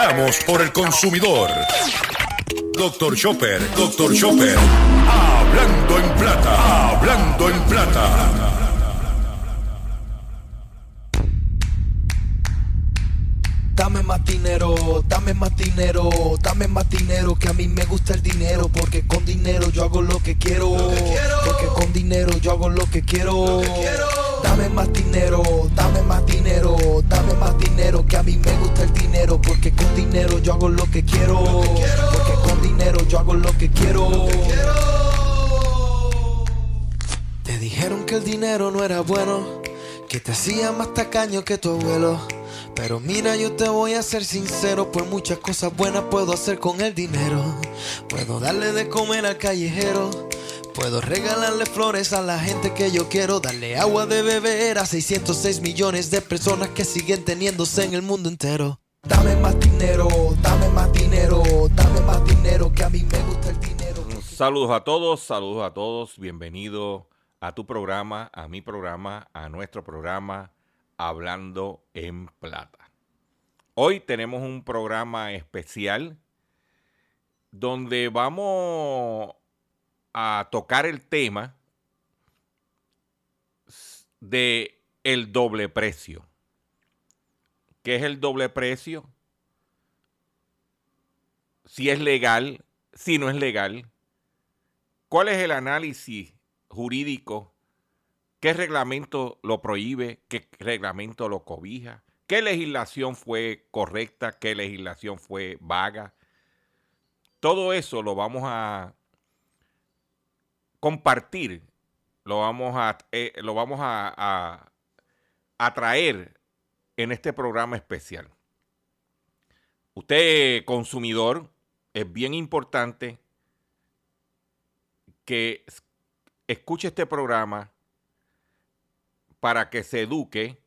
Veramos por el consumidor. Doctor Chopper, Doctor Chopper. Hablando en plata, hablando en plata. Dame más dinero, dame más dinero, dame más dinero, que a mí me gusta el dinero, porque con dinero yo hago lo que quiero, porque con dinero yo hago lo que quiero. Quiero, porque con dinero yo hago lo que quiero. Te dijeron que el dinero no era bueno, que te hacía más tacaño que tu abuelo. Pero mira, yo te voy a ser sincero, por muchas cosas buenas puedo hacer con el dinero. Puedo darle de comer al callejero. Puedo regalarle flores a la gente que yo quiero, darle agua de beber a 606 millones de personas que siguen teniéndose en el mundo entero. Dame más dinero, dame más dinero, dame más dinero, que a mí me gusta el dinero. Saludos a todos, saludos a todos, bienvenido a tu programa, a mi programa, a nuestro programa Hablando en Plata. Hoy tenemos un programa especial donde vamos a tocar el tema de el doble precio. ¿Qué es el doble precio? Si es legal, si no es legal. ¿Cuál es el análisis jurídico ¿Qué reglamento lo prohíbe? ¿Qué reglamento lo cobija? ¿Qué legislación fue correcta? ¿Qué legislación fue vaga? Todo eso lo vamos a compartir, lo vamos a, eh, lo vamos a, en este programa especial. Usted, consumidor, es bien importante que escuche este programa para que se eduque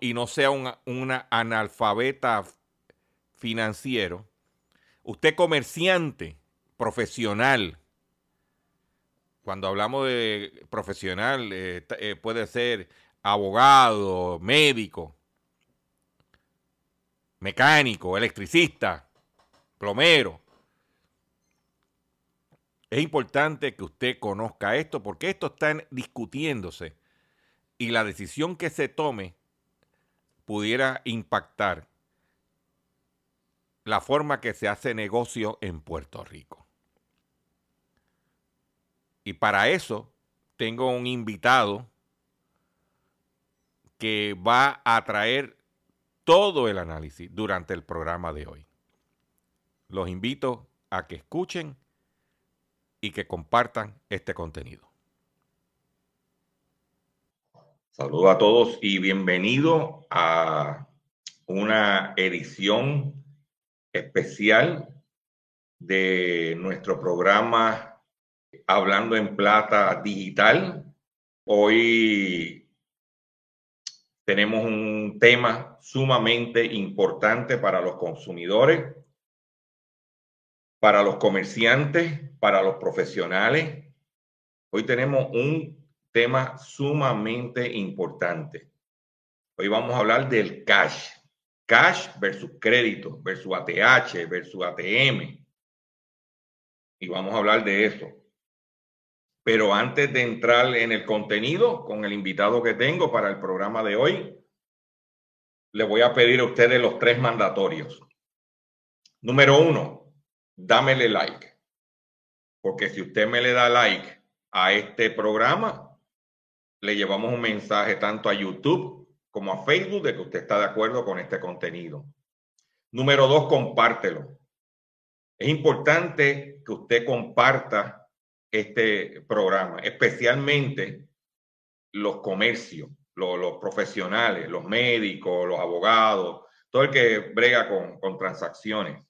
y no sea una analfabeta financiero. Usted comerciante, profesional, cuando hablamos de profesional, eh, eh, puede ser abogado, médico, mecánico, electricista, plomero. Es importante que usted conozca esto porque esto está discutiéndose y la decisión que se tome pudiera impactar la forma que se hace negocio en Puerto Rico. Y para eso tengo un invitado que va a traer todo el análisis durante el programa de hoy. Los invito a que escuchen y que compartan este contenido. Saludos a todos y bienvenido a una edición especial de nuestro programa Hablando en Plata Digital. Hoy tenemos un tema sumamente importante para los consumidores, para los comerciantes, para los profesionales. Hoy tenemos un tema sumamente importante. Hoy vamos a hablar del cash. Cash versus crédito, versus ATH, versus ATM. Y vamos a hablar de eso. Pero antes de entrar en el contenido con el invitado que tengo para el programa de hoy, le voy a pedir a ustedes los tres mandatorios. Número uno, dámele like. Porque si usted me le da like a este programa, le llevamos un mensaje tanto a YouTube como a Facebook de que usted está de acuerdo con este contenido. Número dos, compártelo. Es importante que usted comparta este programa, especialmente los comercios, los, profesionales, los médicos, los abogados, todo el que brega con, con transacciones.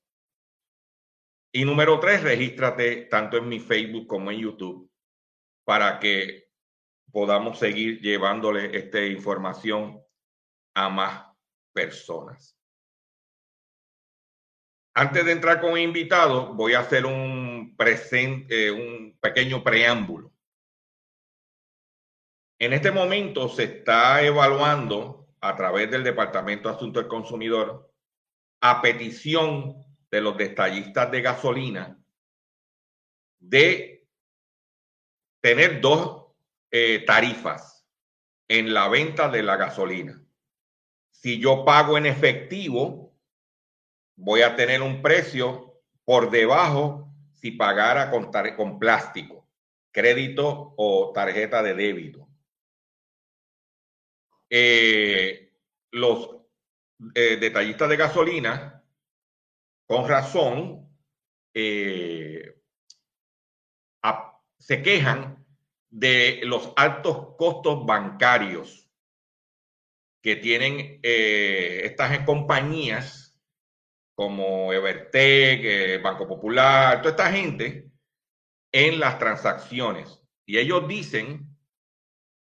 Y número tres, regístrate tanto en mi Facebook como en YouTube para que podamos seguir llevándole esta información a más personas. Antes de entrar con invitado, voy a hacer un, eh, un pequeño preámbulo. En este momento se está evaluando a través del Departamento de Asuntos del Consumidor, a petición de los detallistas de gasolina, de tener dos eh, tarifas en la venta de la gasolina. Si yo pago en efectivo, voy a tener un precio por debajo si pagara con, con plástico, crédito o tarjeta de débito. Eh, los eh, detallistas de gasolina, con razón, eh, se quejan de los altos costos bancarios que tienen estas compañías como Evertec, Banco Popular, toda esta gente en las transacciones. Y ellos dicen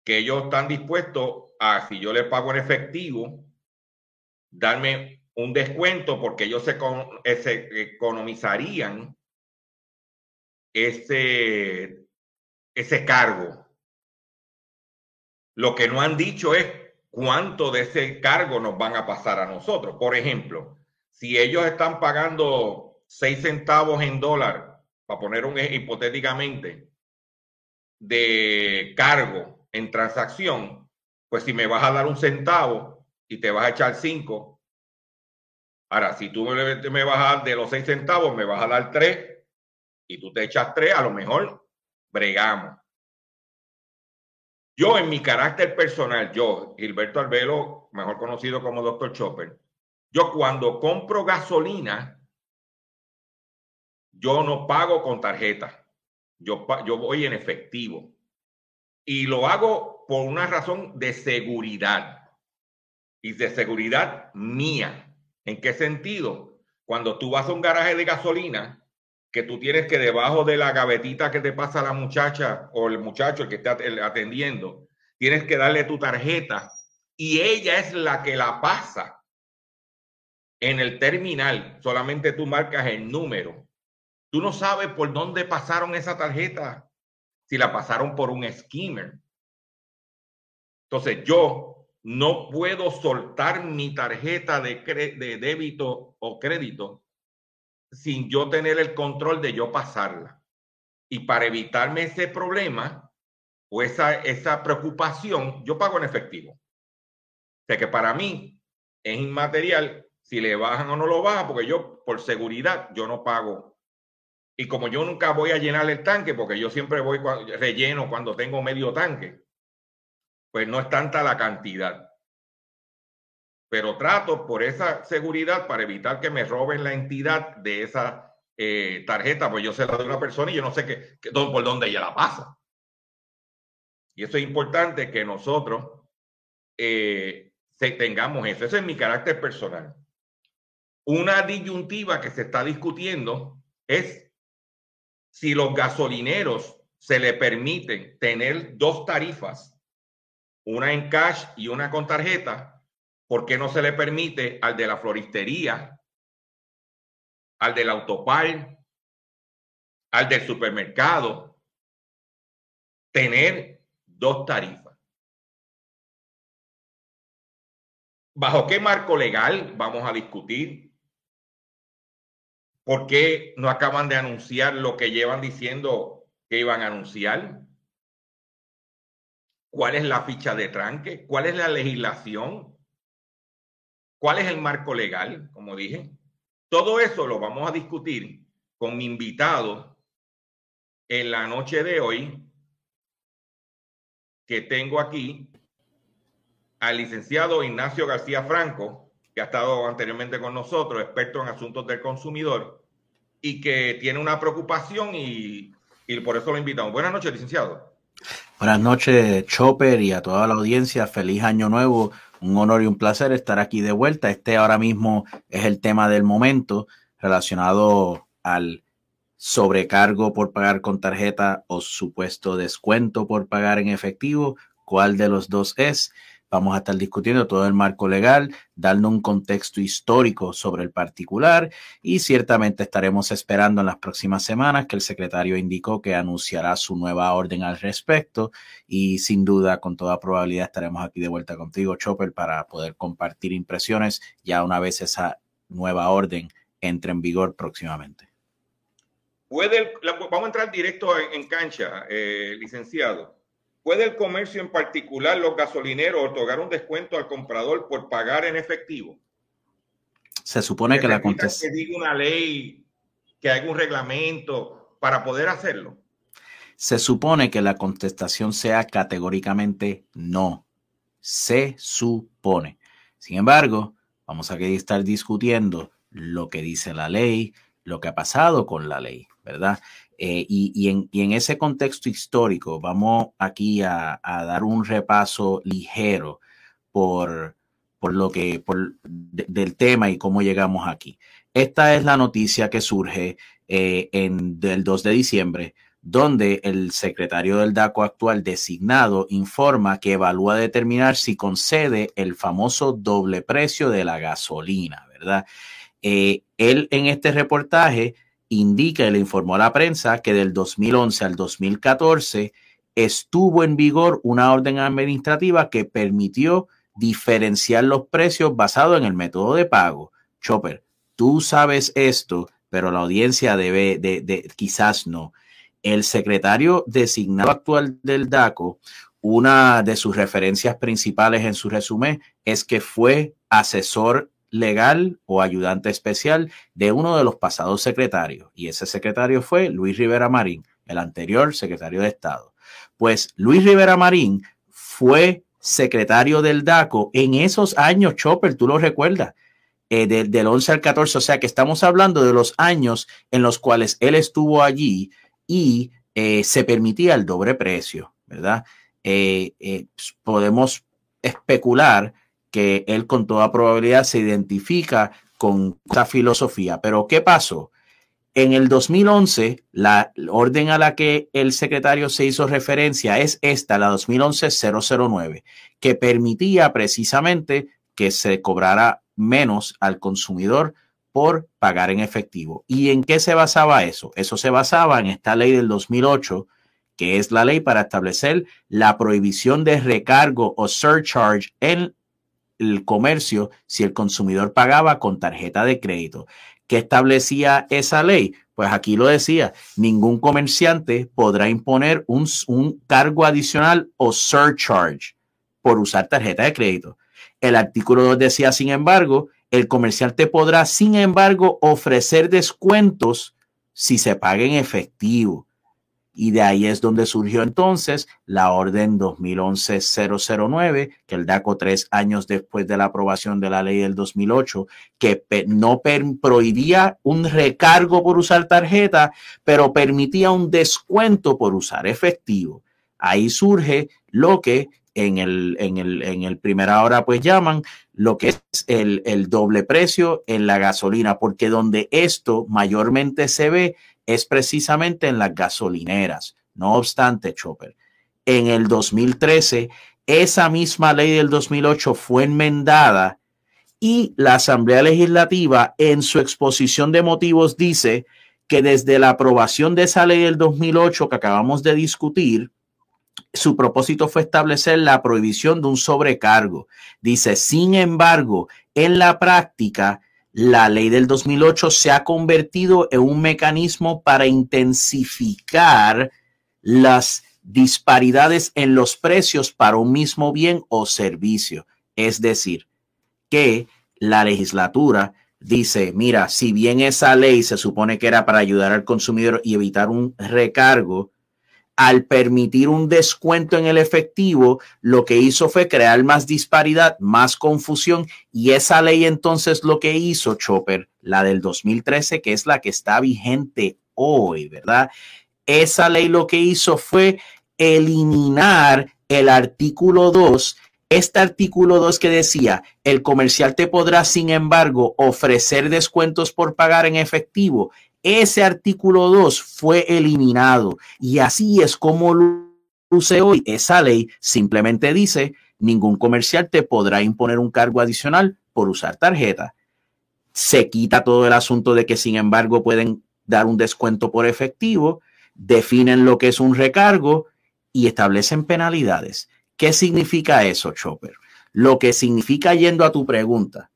que ellos están dispuestos a, si yo le pago en efectivo, darme un descuento porque ellos se, economizarían ese, ese cargo. Lo que no han dicho es cuánto de ese cargo nos van a pasar a nosotros. Por ejemplo, si ellos están pagando seis centavos en dólar, para poner un hipotéticamente, de cargo en transacción, pues si me vas a dar un centavo y te vas a echar cinco, ahora si tú me, vas a dar de los seis centavos, me vas a dar tres y tú te echas tres, a lo mejor bregamos. Yo en mi carácter personal, yo, Gilberto Albelo, mejor conocido como Dr. Chopper, yo cuando compro gasolina, yo no pago con tarjeta. Yo, yo voy en efectivo. Y lo hago por una razón de seguridad. Y de seguridad mía. ¿En qué sentido? Cuando tú vas a un garaje de gasolina, que tú tienes que debajo de la gavetita que te pasa la muchacha o el muchacho el que está atendiendo, tienes que darle tu tarjeta y ella es la que la pasa en el terminal solamente tú marcas el número. Tú no sabes por dónde pasaron esa tarjeta, si la pasaron por un skimmer. Entonces yo no puedo soltar mi tarjeta de, de débito o crédito sin yo tener el control de yo pasarla. Y para evitarme ese problema o esa, esa preocupación, yo pago en efectivo. O sea que para mí es inmaterial si le bajan o no lo bajan, porque yo, por seguridad, yo no pago. Y como yo nunca voy a llenar el tanque, porque yo siempre voy relleno cuando tengo medio tanque, pues no es tanta la cantidad. Pero trato por esa seguridad para evitar que me roben la entidad de esa eh, tarjeta, pues yo se la doy a una persona y yo no sé qué, por dónde ella la pasa. Y eso es importante que nosotros eh, tengamos eso. Ese es mi carácter personal. Una disyuntiva que se está discutiendo es si los gasolineros se le permiten tener dos tarifas, una en cash y una con tarjeta, ¿por qué no se le permite al de la floristería, al del autopar, al del supermercado, tener dos tarifas? ¿Bajo qué marco legal vamos a discutir? ¿Por qué no acaban de anunciar lo que llevan diciendo que iban a anunciar? ¿Cuál es la ficha de tranque? ¿Cuál es la legislación? ¿Cuál es el marco legal? Como dije. Todo eso lo vamos a discutir con mi invitado en la noche de hoy, que tengo aquí al licenciado Ignacio García Franco, que ha estado anteriormente con nosotros, experto en asuntos del consumidor, y que tiene una preocupación y, y por eso lo invitamos. Buenas noches, licenciado. Buenas noches, Chopper, y a toda la audiencia. Feliz año nuevo. Un honor y un placer estar aquí de vuelta. Este ahora mismo es el tema del momento relacionado al sobrecargo por pagar con tarjeta o supuesto descuento por pagar en efectivo. ¿Cuál de los dos es? Vamos a estar discutiendo todo el marco legal, dando un contexto histórico sobre el particular y ciertamente estaremos esperando en las próximas semanas que el secretario indicó que anunciará su nueva orden al respecto y sin duda, con toda probabilidad, estaremos aquí de vuelta contigo, Chopper, para poder compartir impresiones ya una vez esa nueva orden entre en vigor próximamente. Vamos a entrar directo en, cancha, eh, licenciado. ¿Puede el comercio en particular, los gasolineros, otorgar un descuento al comprador por pagar en efectivo? Se supone que la contestación... Que diga una ley, que haya un reglamento para poder hacerlo. Se supone que la contestación sea categóricamente no. Se supone. Sin embargo, vamos a estar discutiendo lo que dice la ley, lo que ha pasado con la ley, ¿verdad? Eh, y, en, ese contexto histórico, vamos aquí a, dar un repaso ligero por, lo que, por, del tema y cómo llegamos aquí. Esta es la noticia que surge eh, del 2 de diciembre, donde el secretario del DACO actual designado informa que evalúa determinar si concede el famoso doble precio de la gasolina, ¿verdad? Eh, él en este reportaje indica y le informó a la prensa que del 2011 al 2014 estuvo en vigor una orden administrativa que permitió diferenciar los precios basado en el método de pago. Chopper, tú sabes esto, pero la audiencia debe de, quizás no. El secretario designado actual del DACO, una de sus referencias principales en su resumen es que fue asesor legal o ayudante especial de uno de los pasados secretarios. Y ese secretario fue Luis Rivera Marín, el anterior secretario de Estado. Pues Luis Rivera Marín fue secretario del DACO en esos años, Chopper, tú lo recuerdas, eh, del 11 al 14, o sea que estamos hablando de los años en los cuales él estuvo allí y eh, se permitía el doble precio, ¿verdad? Eh, podemos especular que él con toda probabilidad se identifica con esa filosofía. Pero ¿qué pasó? En el 2011, la orden a la que el secretario se hizo referencia es esta, la 2011-009, que permitía precisamente que se cobrara menos al consumidor por pagar en efectivo. ¿Y en qué se basaba eso? Eso se basaba en esta ley del 2008, que es la ley para establecer la prohibición de recargo o surcharge en el comercio si el consumidor pagaba con tarjeta de crédito. ¿Qué establecía esa ley? Pues aquí lo decía, ningún comerciante podrá imponer un, un cargo adicional o surcharge por usar tarjeta de crédito. El artículo 2 decía, sin embargo, el comerciante podrá, sin embargo, ofrecer descuentos si se paga en efectivo. Y de ahí es donde surgió entonces la orden 2011-009, que el DACO tres años después de la aprobación de la ley del 2008, que no prohibía un recargo por usar tarjeta, pero permitía un descuento por usar efectivo. Ahí surge lo que en el, en el, en el primera hora pues llaman lo que es el, el doble precio en la gasolina, porque donde esto mayormente se ve es precisamente en las gasolineras. No obstante, Chopper, en el 2013, esa misma ley del 2008 fue enmendada y la Asamblea Legislativa en su exposición de motivos dice que desde la aprobación de esa ley del 2008 que acabamos de discutir, su propósito fue establecer la prohibición de un sobrecargo. Dice, sin embargo, en la práctica, la ley del 2008 se ha convertido en un mecanismo para intensificar las disparidades en los precios para un mismo bien o servicio. Es decir, que la legislatura dice, mira, si bien esa ley se supone que era para ayudar al consumidor y evitar un recargo, al permitir un descuento en el efectivo, lo que hizo fue crear más disparidad, más confusión y esa ley entonces lo que hizo Chopper, la del 2013, que es la que está vigente hoy, ¿verdad? Esa ley lo que hizo fue eliminar el artículo 2 este artículo 2 que decía, el comercial te podrá, sin embargo, ofrecer descuentos por pagar en efectivo, ese artículo 2 fue eliminado y así es como luce hoy. Esa ley simplemente dice ningún comercial te podrá imponer un cargo adicional por usar tarjeta. Se quita todo el asunto de que, sin embargo, pueden dar un descuento por efectivo, definen lo que es un recargo y establecen penalidades. ¿Qué significa eso, Chopper? Lo que significa, yendo a tu pregunta,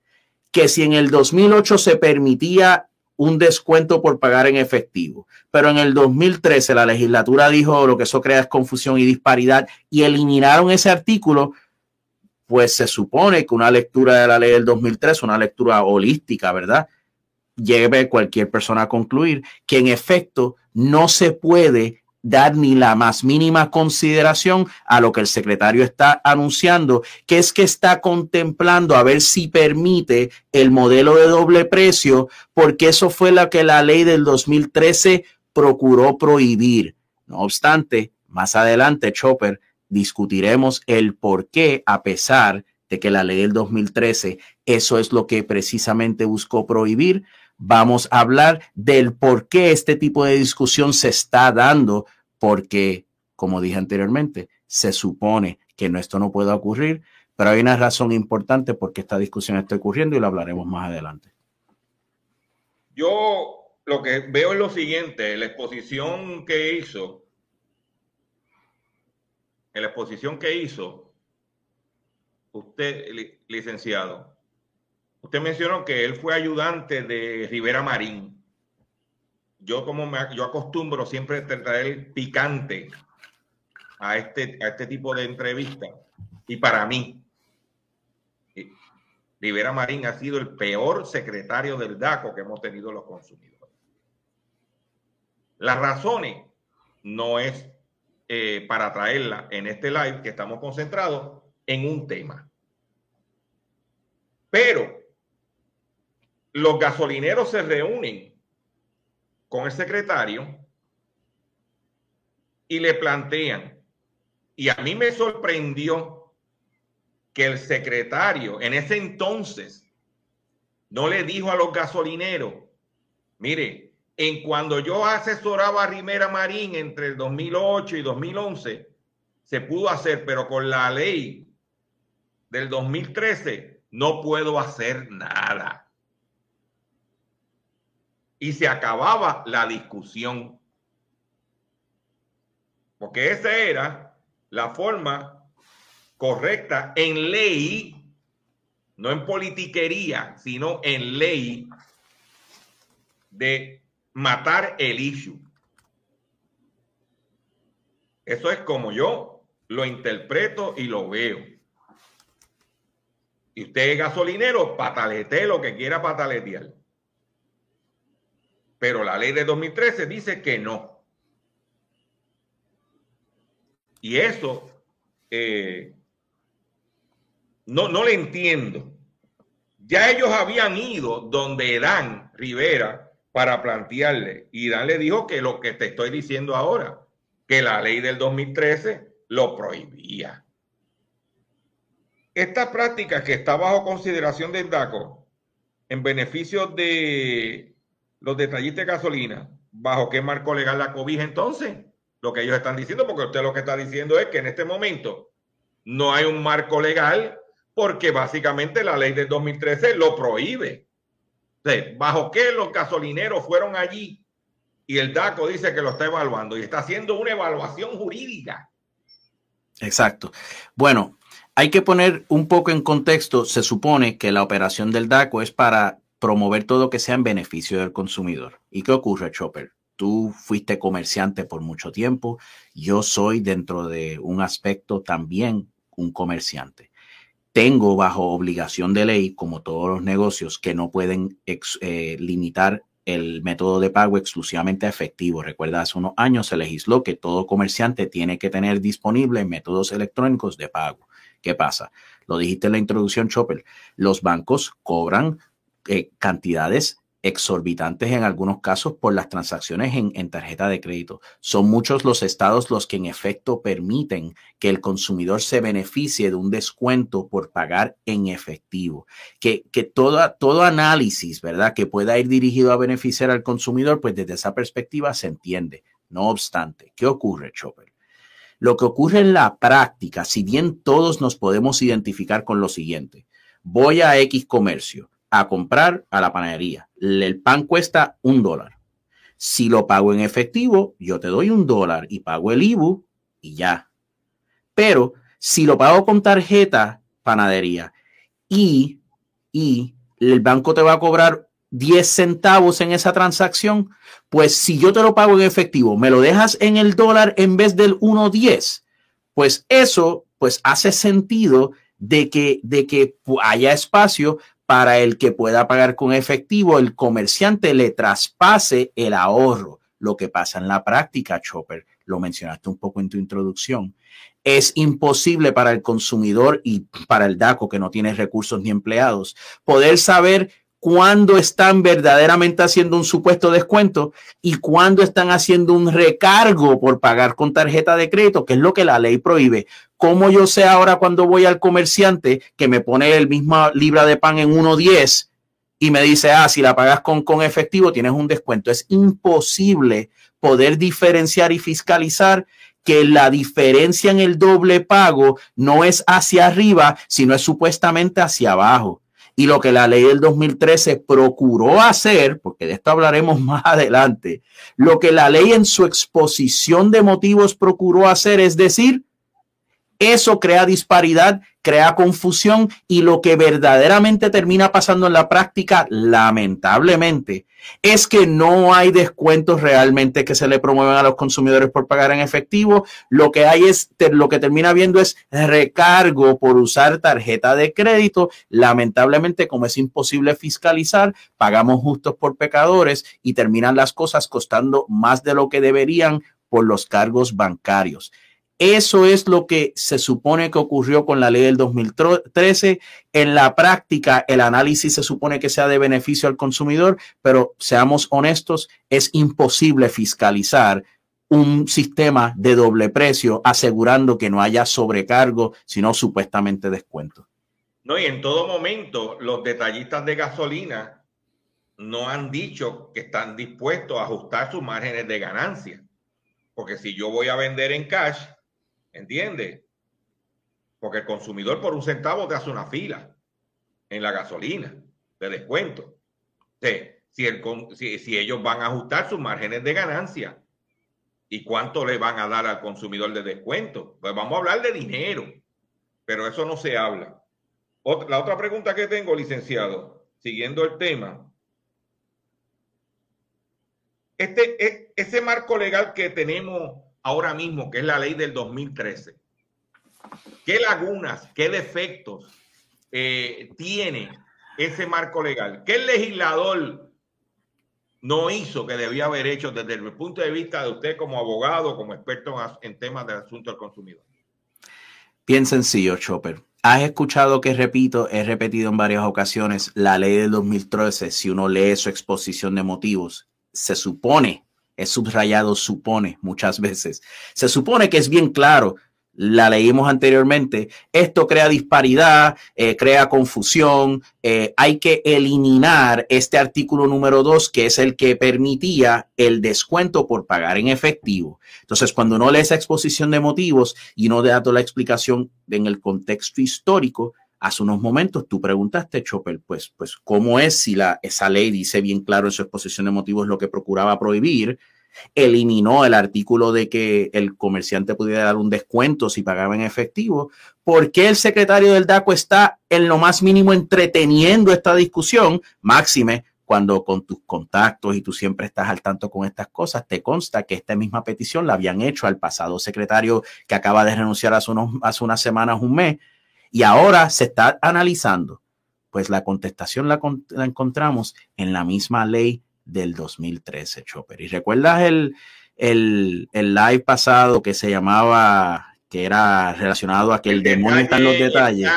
que si en el 2008 se permitía un descuento por pagar en efectivo, pero en el 2013 la legislatura dijo lo que eso crea es confusión y disparidad y eliminaron ese artículo, pues se supone que una lectura de la ley del 2003, una lectura holística, ¿verdad? Lleve cualquier persona a concluir que en efecto no se puede dar ni la más mínima consideración a lo que el secretario está anunciando, que es que está contemplando a ver si permite el modelo de doble precio, porque eso fue lo que la ley del 2013 procuró prohibir. No obstante, más adelante, Chopper, discutiremos el por qué, a pesar de que la ley del 2013, eso es lo que precisamente buscó prohibir, vamos a hablar del por qué este tipo de discusión se está dando, porque, como dije anteriormente, se supone que esto no puede ocurrir, pero hay una razón importante por qué esta discusión está ocurriendo y lo hablaremos más adelante. Yo lo que veo es lo siguiente, la exposición que hizo, la exposición que hizo usted, licenciado, Usted mencionó que él fue ayudante de Rivera Marín. Yo como yo acostumbro siempre traer picante a este, a este tipo de entrevistas. Y para mí, eh, Rivera Marín ha sido el peor secretario del DACO que hemos tenido los consumidores. Las razones no es eh, para traerla en este live que estamos concentrados en un tema. Pero los gasolineros se reúnen con el secretario y le plantean, y a mí me sorprendió que el secretario en ese entonces no le dijo a los gasolineros, mire, en cuando yo asesoraba a Rimera Marín entre el 2008 y 2011, se pudo hacer, pero con la ley del 2013 no puedo hacer nada y se acababa la discusión. Porque esa era la forma correcta en ley, no en politiquería, sino en ley de matar el issue. Eso es como yo lo interpreto y lo veo. Y usted es gasolinero, patalete lo que quiera pataletear. Pero la ley de 2013 dice que no. Y eso eh, no, no le entiendo. Ya ellos habían ido donde Dan Rivera para plantearle. Y Dan le dijo que lo que te estoy diciendo ahora, que la ley del 2013 lo prohibía. Esta práctica que está bajo consideración del DACO en beneficio de los detallistas de gasolina, ¿bajo qué marco legal la cobija entonces? Lo que ellos están diciendo, porque usted lo que está diciendo es que en este momento no hay un marco legal porque básicamente la ley del 2013 lo prohíbe. ¿Bajo qué los gasolineros fueron allí? Y el DACO dice que lo está evaluando y está haciendo una evaluación jurídica. Exacto. Bueno, hay que poner un poco en contexto. Se supone que la operación del DACO es para promover todo que sea en beneficio del consumidor. ¿Y qué ocurre, Chopper? Tú fuiste comerciante por mucho tiempo, yo soy dentro de un aspecto también un comerciante. Tengo bajo obligación de ley, como todos los negocios, que no pueden eh, limitar el método de pago exclusivamente efectivo. Recuerda, hace unos años se legisló que todo comerciante tiene que tener disponible métodos electrónicos de pago. ¿Qué pasa? Lo dijiste en la introducción, Chopper. Los bancos cobran eh, cantidades exorbitantes en algunos casos por las transacciones en, tarjeta de crédito. Son muchos los estados los que en efecto permiten que el consumidor se beneficie de un descuento por pagar en efectivo. Que, que todo análisis, ¿verdad? Que pueda ir dirigido a beneficiar al consumidor, pues desde esa perspectiva se entiende. No obstante, ¿qué ocurre, Chopper? Lo que ocurre en la práctica, si bien todos nos podemos identificar con lo siguiente, voy a X comercio a comprar a la panadería, el pan cuesta un dólar. Si lo pago en efectivo, yo te doy un dólar y pago el IBU y ya. Pero si lo pago con tarjeta panadería y, y el banco te va a cobrar 10 centavos en esa transacción, pues si yo te lo pago en efectivo, me lo dejas en el dólar en vez del 1.10, pues eso pues hace sentido de que, de que haya espacio para el que pueda pagar con efectivo, el comerciante le traspase el ahorro. Lo que pasa en la práctica, Chopper, lo mencionaste un poco en tu introducción, es imposible para el consumidor y para el DACO que no tiene recursos ni empleados poder saber cuándo están verdaderamente haciendo un supuesto descuento y cuándo están haciendo un recargo por pagar con tarjeta de crédito, que es lo que la ley prohíbe. ¿Cómo yo sé ahora cuando voy al comerciante que me pone el mismo libra de pan en 1.10 y me dice, ah, si la pagas con, con efectivo tienes un descuento? Es imposible poder diferenciar y fiscalizar que la diferencia en el doble pago no es hacia arriba, sino es supuestamente hacia abajo. Y lo que la ley del 2013 procuró hacer, porque de esto hablaremos más adelante, lo que la ley en su exposición de motivos procuró hacer es decir, eso crea disparidad, crea confusión y lo que verdaderamente termina pasando en la práctica, lamentablemente, es que no hay descuentos realmente que se le promuevan a los consumidores por pagar en efectivo. Lo que hay es, lo que termina viendo es recargo por usar tarjeta de crédito. Lamentablemente, como es imposible fiscalizar, pagamos justos por pecadores y terminan las cosas costando más de lo que deberían por los cargos bancarios. Eso es lo que se supone que ocurrió con la ley del 2013. En la práctica, el análisis se supone que sea de beneficio al consumidor, pero seamos honestos, es imposible fiscalizar un sistema de doble precio asegurando que no haya sobrecargo, sino supuestamente descuento. No, y en todo momento los detallistas de gasolina no han dicho que están dispuestos a ajustar sus márgenes de ganancia. Porque si yo voy a vender en cash, ¿Entiendes? Porque el consumidor por un centavo te hace una fila en la gasolina de descuento. si, el, si, ellos van a ajustar sus márgenes de ganancia y cuánto le van a dar al consumidor de descuento, pues vamos a hablar de dinero, pero eso no se habla. la otra pregunta que tengo, licenciado, siguiendo el tema, este, e, ese marco legal que tenemos ahora mismo, que es la ley del 2013. ¿Qué lagunas, qué defectos eh, tiene ese marco legal? ¿Qué el legislador no hizo que debía haber hecho desde el punto de vista de usted como abogado, como experto en temas de asuntos del consumidor? Bien sencillo, Chopper. Has escuchado que repito, he repetido en varias ocasiones la ley del 2013. Si uno lee su exposición de motivos, se supone es subrayado supone muchas veces. Se supone que es bien claro, la leímos anteriormente, esto crea disparidad, eh, crea confusión, eh, hay que eliminar este artículo número dos, que es el que permitía el descuento por pagar en efectivo. Entonces, cuando no lee esa exposición de motivos y no da toda la explicación en el contexto histórico, hace unos momentos tú preguntaste, Chopper, pues, pues, ¿cómo es si la, esa ley dice bien claro en su exposición de motivos lo que procuraba prohibir? Eliminó el artículo de que el comerciante pudiera dar un descuento si pagaba en efectivo. ¿Por qué el secretario del DACO está en lo más mínimo entreteniendo esta discusión? Máxime, cuando con tus contactos y tú siempre estás al tanto con estas cosas, te consta que esta misma petición la habían hecho al pasado secretario que acaba de renunciar hace, unos, hace unas semanas, un mes, y ahora se está analizando. Pues la contestación la, encontramos en la misma ley del 2013, Chopper. ¿Y recuerdas el, el, el, live pasado que se llamaba, que era relacionado a que el, demonio está en los detalles?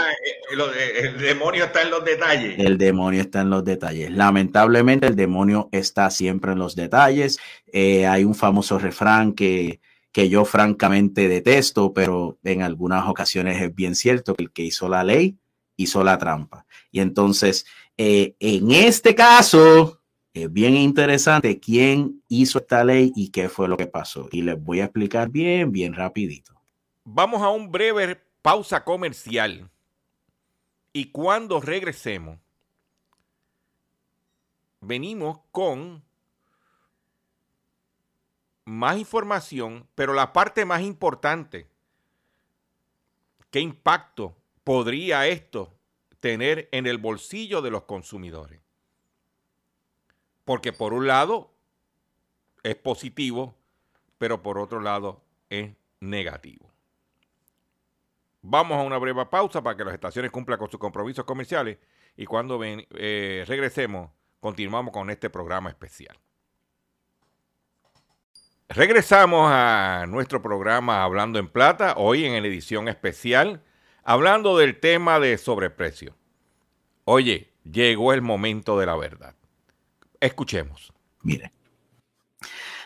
El, demonio está en los detalles. El demonio está en los detalles. Lamentablemente el demonio está siempre en los detalles. Eh, hay un famoso refrán que que yo francamente detesto, pero en algunas ocasiones es bien cierto que el que hizo la ley hizo la trampa. Y entonces, eh, en este caso, es bien interesante quién hizo esta ley y qué fue lo que pasó. Y les voy a explicar bien, bien rapidito. Vamos a un breve pausa comercial. Y cuando regresemos, venimos con más información, pero la parte más importante, ¿qué impacto podría esto tener en el bolsillo de los consumidores? Porque por un lado es positivo, pero por otro lado es negativo. Vamos a una breve pausa para que las estaciones cumplan con sus compromisos comerciales y cuando eh, regresemos continuamos con este programa especial. Regresamos a nuestro programa Hablando en Plata, hoy en edición especial, hablando del tema de sobreprecio. Oye, llegó el momento de la verdad. Escuchemos. Mire,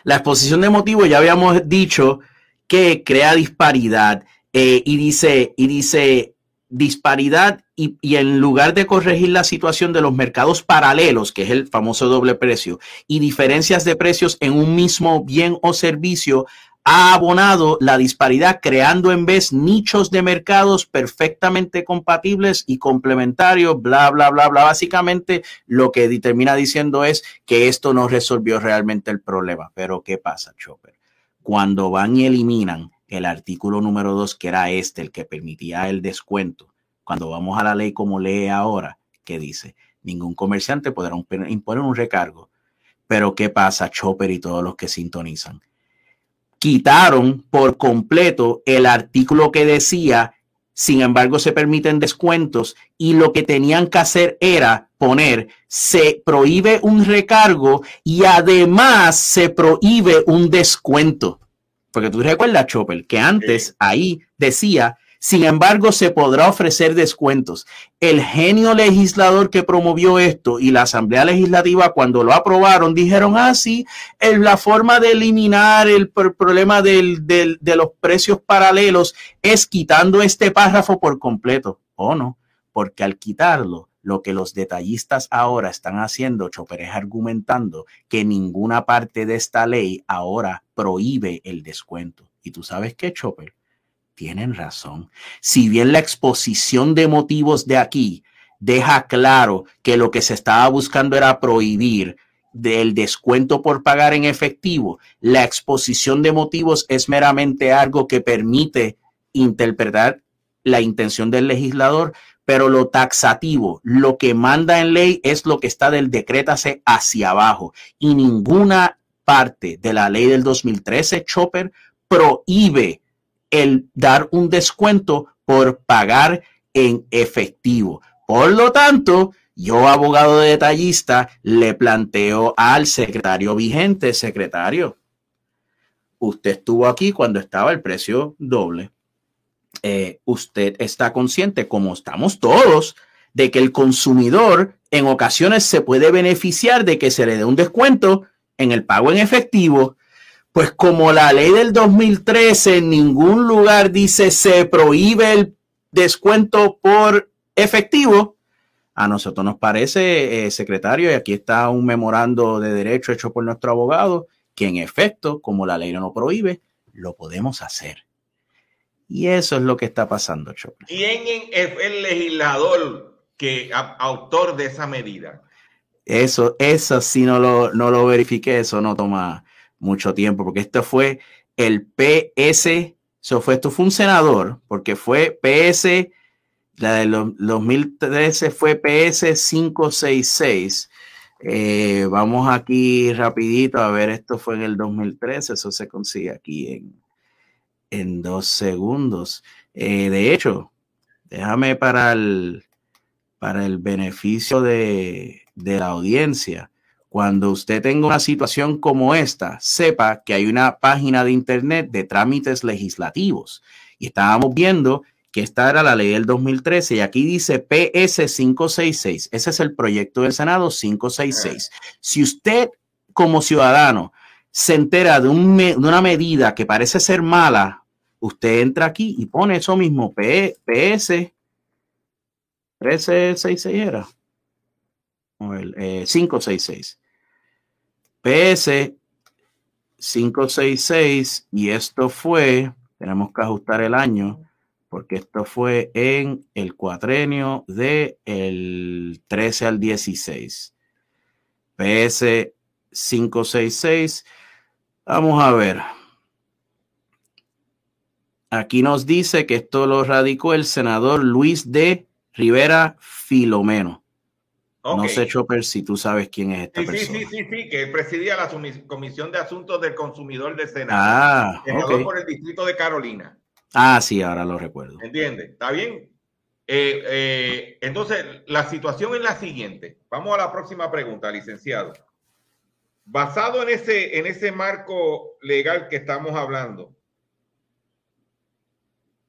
la exposición de motivos ya habíamos dicho que crea disparidad eh, y dice, y dice disparidad y, en lugar de corregir la situación de los mercados paralelos, que es el famoso doble precio, y diferencias de precios en un mismo bien o servicio, ha abonado la disparidad creando en vez nichos de mercados perfectamente compatibles y complementarios, bla, bla, bla, bla. Básicamente lo que termina diciendo es que esto no resolvió realmente el problema. Pero ¿qué pasa, Chopper? Cuando van y eliminan el artículo número dos, que era este, el que permitía el descuento, cuando vamos a la ley como lee ahora, que dice, ningún comerciante podrá imponer un recargo. Pero ¿qué pasa, Chopper y todos los que sintonizan? Quitaron por completo el artículo que decía, sin embargo, se permiten descuentos y lo que tenían que hacer era poner, se prohíbe un recargo y además se prohíbe un descuento. Porque tú recuerdas, Chopper, que antes ahí decía sin embargo, se podrá ofrecer descuentos. El genio legislador que promovió esto y la Asamblea Legislativa cuando lo aprobaron dijeron, ah, sí, la forma de eliminar el problema de los precios paralelos es quitando este párrafo por completo. ¿O no? Porque al quitarlo, lo que los detallistas ahora están haciendo, Chopper, es argumentando que ninguna parte de esta ley ahora prohíbe el descuento. ¿Y tú sabes qué, Chopper? Tienen razón. Si bien la exposición de motivos de aquí deja claro que lo que se estaba buscando era prohibir del descuento por pagar en efectivo, la exposición de motivos es meramente algo que permite interpretar la intención del legislador, pero lo taxativo, lo que manda en ley es lo que está del decrétase hacia abajo y ninguna parte de la ley del 2013, Chopper, prohíbe el dar un descuento por pagar en efectivo. Por lo tanto, yo, abogado de detallista, le planteo al secretario vigente, secretario, usted estuvo aquí cuando estaba el precio doble. Eh, usted está consciente, como estamos todos, de que el consumidor en ocasiones se puede beneficiar de que se le dé un descuento en el pago en efectivo pues como la ley del 2013 en ningún lugar dice se prohíbe el descuento por efectivo, a nosotros nos parece, eh, secretario, y aquí está un memorando de derecho hecho por nuestro abogado, que en efecto, como la ley no lo prohíbe, lo podemos hacer. Y eso es lo que está pasando, Chopin. ¿Quién es el legislador que autor de esa medida? Eso, eso sí no lo, no lo verifiqué, eso no toma mucho tiempo, porque esto fue el PS, eso fue, esto fue un senador, porque fue PS, la del 2013 fue PS 566. Eh, vamos aquí rapidito a ver, esto fue en el 2013, eso se consigue aquí en, en dos segundos. Eh, de hecho, déjame para el, para el beneficio de, de la audiencia cuando usted tenga una situación como esta, sepa que hay una página de internet de trámites legislativos. Y estábamos viendo que esta era la ley del 2013 y aquí dice PS 566. Ese es el proyecto del Senado 566. Si usted como ciudadano se entera de, una medida que parece ser mala, usted entra aquí y pone eso mismo, PS 1366 era. O el 566. PS 566 y esto fue, tenemos que ajustar el año porque esto fue en el cuatrenio de el 13 al 16. PS 566. Vamos a ver. Aquí nos dice que esto lo radicó el senador Luis de Rivera Filomeno. No sé, Chopper, si tú sabes quién es esta persona. Sí, sí, sí, sí, que presidía la Comisión de Asuntos del Consumidor del Senado. Ah, senador por el Distrito de Carolina. Ah, sí, ahora lo recuerdo. ¿Entiendes? ¿Está bien? Eh, eh, entonces, la situación es la siguiente. Vamos a la próxima pregunta, licenciado. Basado en ese, en ese marco legal que estamos hablando,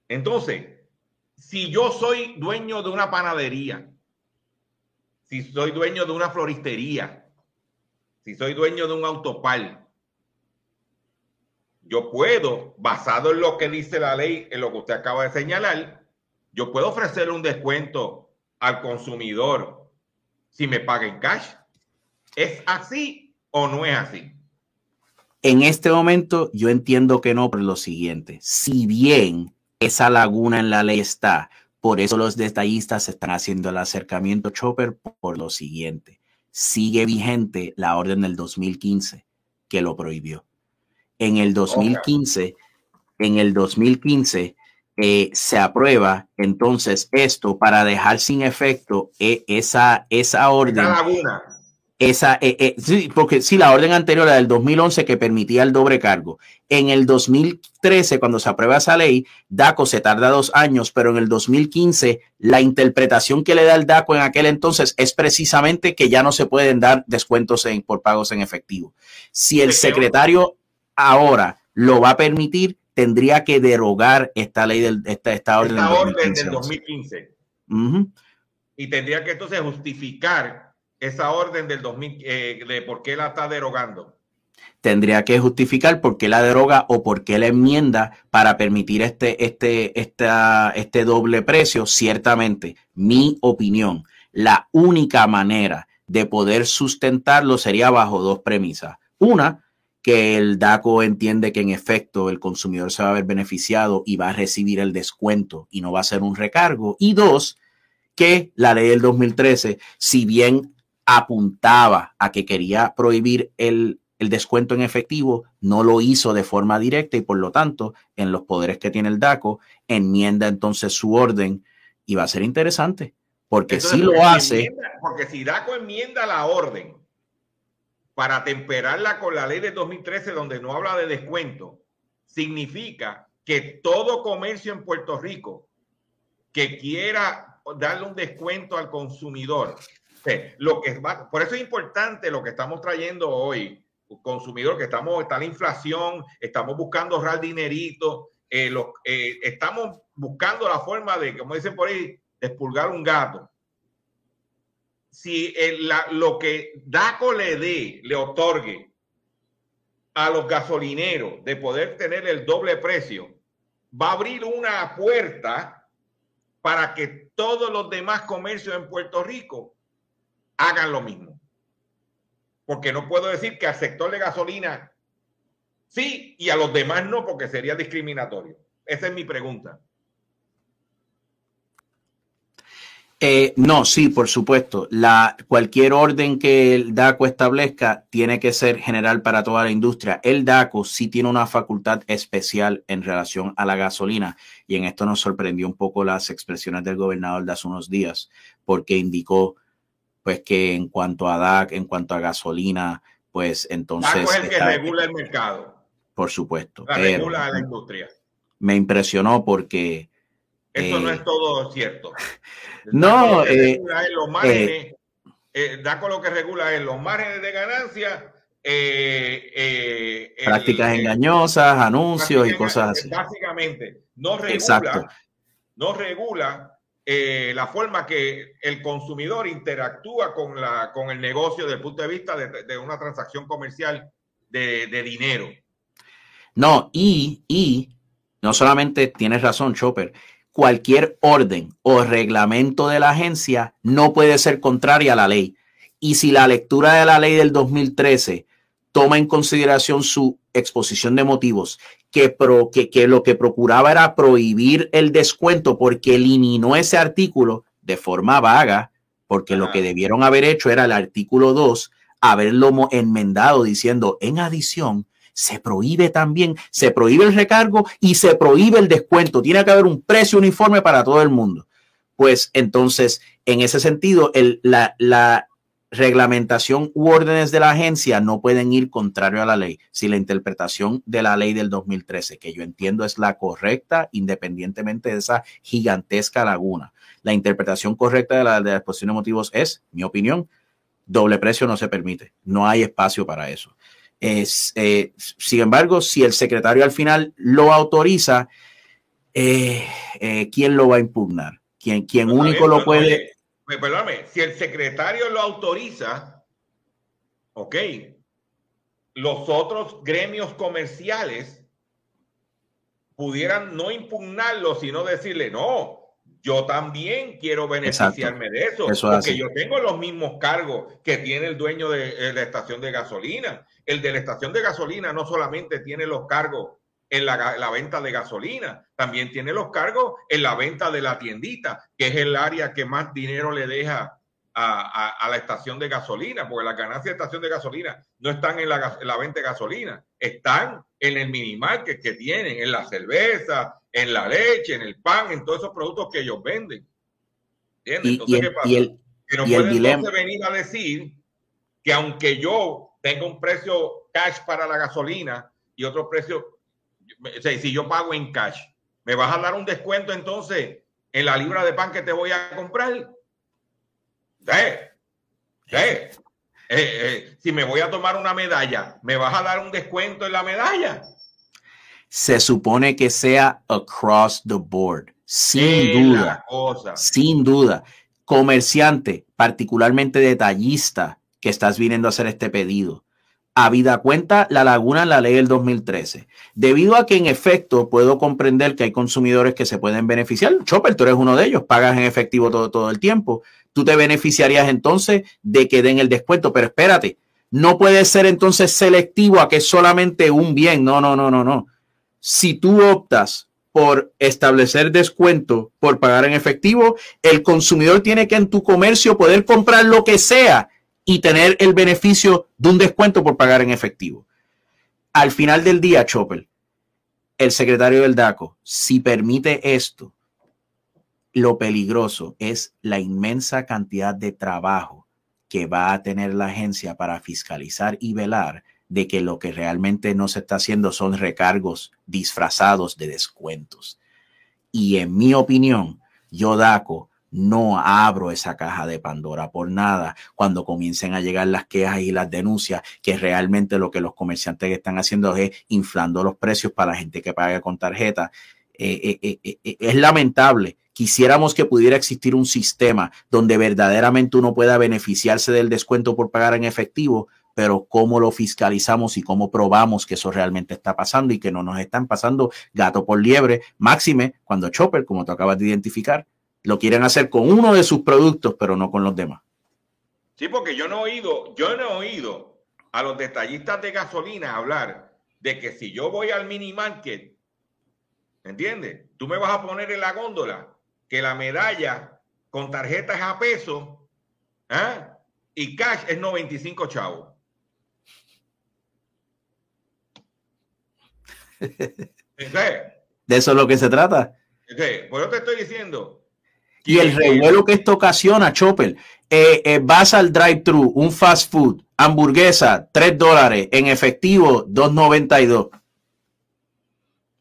entonces, si yo soy dueño de una panadería, si soy dueño de una floristería, si soy dueño de un autopal, yo puedo, basado en lo que dice la ley, en lo que usted acaba de señalar, yo puedo ofrecerle un descuento al consumidor si me paga en cash. ¿Es así o no es así? En este momento yo entiendo que no, por lo siguiente, si bien esa laguna en la ley está, por eso los detallistas están haciendo el acercamiento Chopper por lo siguiente. Sigue vigente la orden del 2015 que lo prohibió. En el 2015, en el 2015 eh, se aprueba entonces esto para dejar sin efecto eh, esa, esa orden. laguna esa, eh, eh, sí, porque sí, la orden anterior, la del 2011, que permitía el doble cargo. En el 2013, cuando se aprueba esa ley, DACO se tarda dos años, pero en el 2015, la interpretación que le da el DACO en aquel entonces es precisamente que ya no se pueden dar descuentos en, por pagos en efectivo. Si el secretario ahora lo va a permitir, tendría que derogar esta ley del esta, esta orden, del 2015. Y tendría que entonces justificar esa orden del 2000, eh, de por qué la está derogando? Tendría que justificar por qué la deroga o por qué la enmienda para permitir este, este, esta, este doble precio. Ciertamente, mi opinión, la única manera de poder sustentarlo sería bajo dos premisas. Una, que el DACO entiende que en efecto el consumidor se va a ver beneficiado y va a recibir el descuento y no va a ser un recargo. Y dos, que la ley del 2013, si bien apuntaba a que quería prohibir el, descuento en efectivo, no lo hizo de forma directa y por lo tanto, en los poderes que tiene el DACO, enmienda entonces su orden y va a ser interesante, porque si lo hace... porque si DACO enmienda la orden para temperarla con la ley de 2013 donde no habla de descuento, significa que todo comercio en Puerto Rico que quiera darle un descuento al consumidor lo que va, por eso es importante lo que estamos trayendo hoy, consumidor, que estamos, está la inflación, estamos buscando ahorrar dinerito, eh, eh, estamos buscando la forma de, como dicen por ahí, despulgar un gato. Si lo que DACO le dé, le otorgue a los gasolineros de poder tener el doble precio, va a abrir una puerta para que todos los demás comercios en Puerto Rico hagan lo mismo. Porque no puedo decir que al sector de gasolina sí y a los demás no, porque sería discriminatorio. Esa es mi pregunta. Eh, no, sí, por supuesto. La, cualquier orden que el DACO establezca tiene que ser general para toda la industria. El DACO sí tiene una facultad especial en relación a la gasolina y en esto nos sorprendió un poco las expresiones del gobernador de hace unos días porque indicó pues que en cuanto a DAC, en cuanto a gasolina, pues entonces... DAC es el que regula el mercado. Por supuesto. La regula la industria. Me impresionó porque... Esto no es eh, todo cierto. no, eh, los márgenes, eh, DACO lo que regula es los márgenes de ganancia, prácticas engañosas, anuncios y cosas así. Básicamente, no regula, no regula eh, la forma que el consumidor interactúa con, la, con el negocio desde el punto de vista de, una transacción comercial de, dinero. No, y, y no solamente tienes razón, Chopper, cualquier orden o reglamento de la agencia no puede ser contraria a la ley. Y si la lectura de la ley del 2013 toma en consideración su exposición de motivos, que, que, lo que procuraba era prohibir el descuento porque eliminó ese artículo de forma vaga, porque lo que debieron haber hecho era el artículo 2, haberlo enmendado diciendo, en adición, se prohíbe también, se prohíbe el recargo y se prohíbe el descuento. Tiene que haber un precio uniforme para todo el mundo. Pues entonces, en ese sentido, el, la, la reglamentación u órdenes de la agencia no pueden ir contrario a la ley si la interpretación de la ley del 2013, que yo entiendo es la correcta independientemente de esa gigantesca laguna. La interpretación correcta de la, de la exposición de motivos es, mi opinión, doble precio no se permite. No hay espacio para eso. Es, eh, sin embargo, si el secretario al final lo autoriza, eh, eh, ¿quién lo va a impugnar? ¿Quién, quién único lo puede? Perdóname, si el secretario lo autoriza, ok, los otros gremios comerciales pudieran no impugnarlo, sino decirle, no, yo también quiero beneficiarme de eso, porque yo tengo los mismos cargos que tiene el dueño de, la estación de gasolina. El de la estación de gasolina no solamente tiene los cargos en la, venta de gasolina, también tiene los cargos en la venta de la tiendita, que es el área que más dinero le deja a, la estación de gasolina, porque las ganancias de estación de gasolina no están en la, en la venta de gasolina, están en el minimarket que tienen, en la cerveza, en la leche, en el pan, en todos esos productos que ellos venden. ¿Entiendes? Entonces, ¿qué pasa? que no pueden venir a decir que aunque yo tenga un precio cash para la gasolina y otro precio, o sea, si yo pago en cash, ¿me vas a dar un descuento entonces en la libra de pan que te voy a comprar? ¿Eh? ¿Eh? Eh, si me voy a tomar una medalla, ¿me vas a dar un descuento en la medalla? se supone que sea across the board, sin duda, sin duda. Comerciante, particularmente detallista, que estás viniendo a hacer este pedido. Habida cuenta la laguna en la ley del 2013. Debido a que en efecto puedo comprender que hay consumidores que se pueden beneficiar. Chopper, tú eres uno de ellos, pagas en efectivo todo, todo el tiempo. Tú te beneficiarías entonces de que den el descuento, pero espérate, no puede ser entonces selectivo a que solamente un bien. No, no, no, no, no si tú optas por establecer descuento por pagar en efectivo, el consumidor tiene que en tu comercio poder comprar lo que sea y tener el beneficio de un descuento por pagar en efectivo. Al final del día, Chopper, el secretario del DACO, si permite esto, lo peligroso es la inmensa cantidad de trabajo que va a tener la agencia para fiscalizar y velar de que lo que realmente no se está haciendo son recargos disfrazados de descuentos. Y en mi opinión, yo DACO no abro esa caja de Pandora por nada cuando comiencen a llegar las quejas y las denuncias que realmente lo que los comerciantes están haciendo es inflando los precios para la gente que paga con tarjeta. Eh, eh, eh, es lamentable. Quisiéramos que pudiera existir un sistema donde verdaderamente uno pueda beneficiarse del descuento por pagar en efectivo, pero cómo lo fiscalizamos y cómo probamos que eso realmente está pasando y que no nos están pasando gato por liebre, máxime cuando Chopper, como tú acabas de identificar, lo quieren hacer con uno de sus productos, pero no con los demás. Sí, porque yo no he oído, yo no he oído a los detallistas de gasolina hablar de que si yo voy al mini market, ¿entiendes? Tú me vas a poner en la góndola que la medalla con tarjetas a peso ¿ah? y cash es 95 chavos. De eso es lo que se trata. Por eso te estoy diciendo. Y el revuelo que esto ocasiona, Chopper, eh, eh, vas al drive-thru, un fast food, hamburguesa, 3 dólares, en efectivo, 2.92.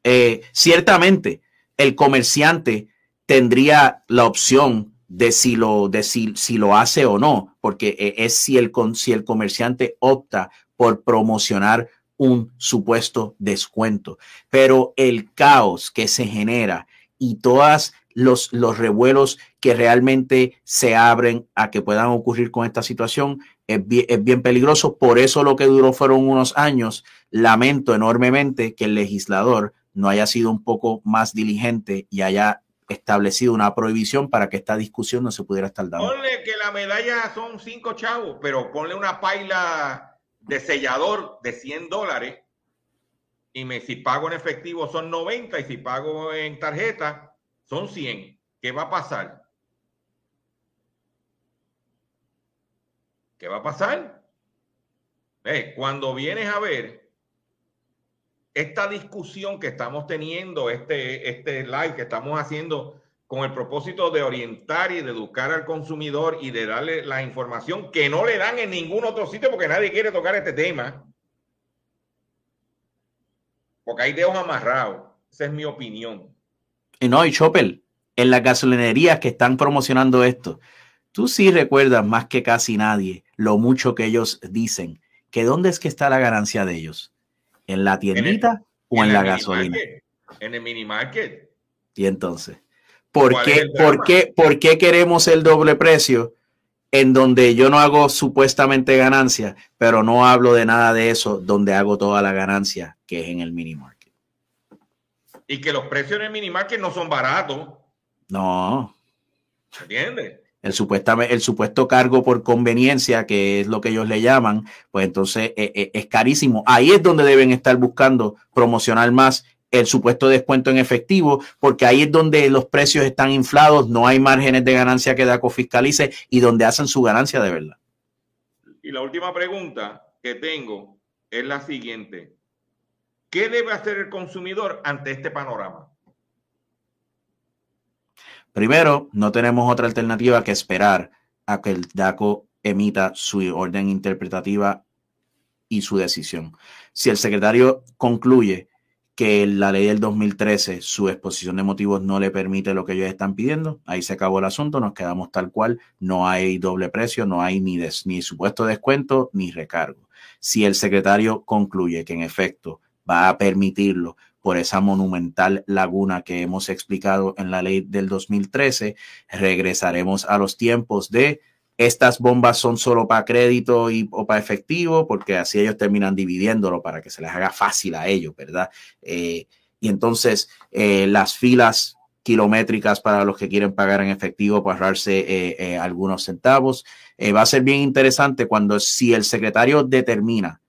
Eh, ciertamente, el comerciante tendría la opción de si lo, de si, lo hace o no, porque es si el, si el comerciante opta por promocionar un supuesto descuento. Pero el caos que se genera y todos los, los revuelos que realmente se abren a que puedan ocurrir con esta situación es bien, es bien peligroso. Por eso lo que duró fueron unos años. Lamento enormemente que el legislador no haya sido un poco más diligente y haya establecido una prohibición para que esta discusión no se pudiera estar dando. Ponle que la medalla son cinco chavos, pero ponle una paila de sellador de 100 dólares y me, si pago en efectivo son 90 y si pago en tarjeta son 100. ¿Qué va a pasar? ¿Qué va a pasar? Eh, cuando vienes a ver esta discusión que estamos teniendo, este, este live que estamos haciendo con el propósito de orientar y de educar al consumidor y de darle la información que no le dan en ningún otro sitio porque nadie quiere tocar este tema. Porque hay dedos amarrados. Esa es mi opinión. Y no, y Chopper, en las gasolinerías que están promocionando esto, tú sí recuerdas más que casi nadie lo mucho que ellos dicen, que dónde es que está la ganancia de ellos, en la tiendita o en, la gasolina. En el mini market. Y entonces, ¿por qué, ¿por, qué, ¿por qué queremos el doble precio? en donde yo no hago supuestamente ganancia, pero no hablo de nada de eso, donde hago toda la ganancia, que es en el mini market. Y que los precios en el mini market no son baratos. No. ¿Entiendes? El, el supuesto cargo por conveniencia, que es lo que ellos le llaman, pues entonces eh, eh, es carísimo. Ahí es donde deben estar buscando promocionar más el supuesto descuento en efectivo, porque ahí es donde los precios están inflados, no hay márgenes de ganancia que DACO fiscalice y donde hacen su ganancia de verdad. Y la última pregunta que tengo es la siguiente. ¿Qué debe hacer el consumidor ante este panorama? Primero, no tenemos otra alternativa que esperar a que el DACO emita su orden interpretativa y su decisión. Si el secretario concluye que la ley del 2013, su exposición de motivos no le permite lo que ellos están pidiendo. Ahí se acabó el asunto, nos quedamos tal cual, no hay doble precio, no hay ni, ni supuesto descuento ni recargo. Si el secretario concluye que en efecto va a permitirlo por esa monumental laguna que hemos explicado en la ley del 2013, regresaremos a los tiempos de estas bombas son solo para crédito y, o para efectivo, porque así ellos terminan dividiéndolo para que se les haga fácil a ellos, ¿verdad? Eh, y entonces eh, las filas kilométricas para los que quieren pagar en efectivo para ahorrarse eh, algunos centavos. va a ser bien interesante cuando si el secretario determina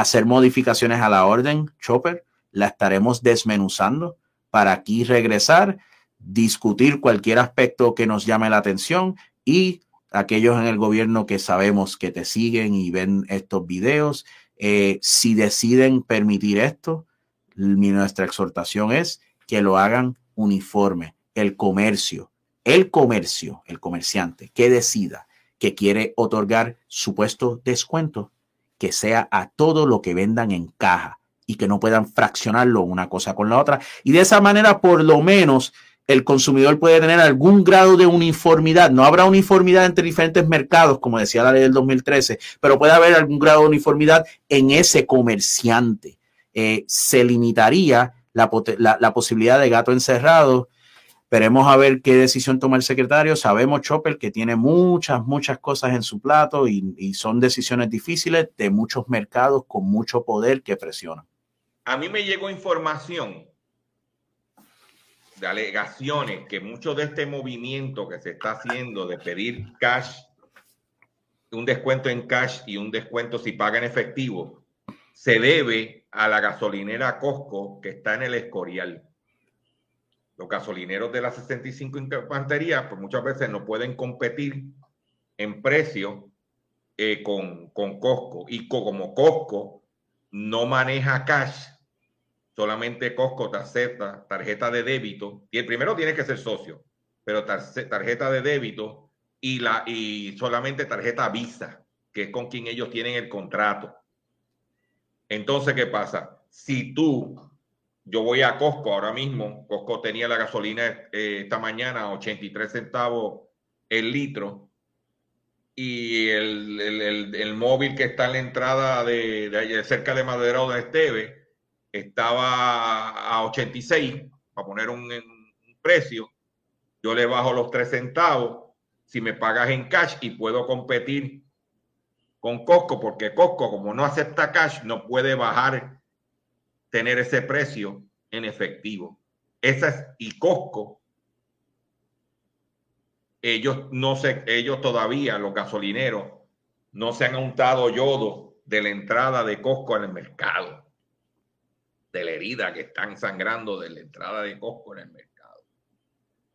hacer modificaciones a la orden, Chopper, la estaremos desmenuzando para aquí regresar, discutir cualquier aspecto que nos llame la atención y aquellos en el gobierno que sabemos que te siguen y ven estos videos, eh, si deciden permitir esto, nuestra exhortación es que lo hagan uniforme. El comercio, el comercio, el comerciante que decida que quiere otorgar supuesto descuento, que sea a todo lo que vendan en caja y que no puedan fraccionarlo una cosa con la otra. Y de esa manera, por lo menos, el consumidor puede tener algún grado de uniformidad. No habrá uniformidad entre diferentes mercados, como decía la ley del 2013, pero puede haber algún grado de uniformidad en ese comerciante. Eh, se limitaría la, posibilidad de gato encerrado. Veremos a ver qué decisión toma el secretario. Sabemos, Chopper, que tiene muchas, muchas cosas en su plato y, y son decisiones difíciles de muchos mercados con mucho poder que presionan. A mí me llegó información de alegaciones que mucho de este movimiento que se está haciendo de pedir cash, un descuento en cash y un descuento si paga en efectivo, se debe a la gasolinera Costco que está en el Escorial. Los gasolineros de la 65 Infantería, pues muchas veces no pueden competir en precio eh, con, con Costco. Y como Costco no maneja cash, solamente Costco te acepta tarjeta de débito. Y el primero tiene que ser socio, pero tarjeta de débito y, la, y solamente tarjeta Visa, que es con quien ellos tienen el contrato. Entonces, ¿qué pasa? Si tú, yo voy a Costco ahora mismo, Costco tenía la gasolina eh, esta mañana 83 centavos el litro. Y el, móvil que está en la entrada de, cerca de Madera o de Esteve estaba a 86, para poner un, precio, yo le bajo los 3 centavos. Si me pagas en cash y puedo competir con Costco, porque Costco, como no acepta cash, no puede bajar, tener ese precio en efectivo. Esa es, y Costco, ellos no sé, ellos todavía, los gasolineros, no se han untado yodo de la entrada de Costco en el mercado, de la herida que están sangrando de la entrada de Costco en el mercado.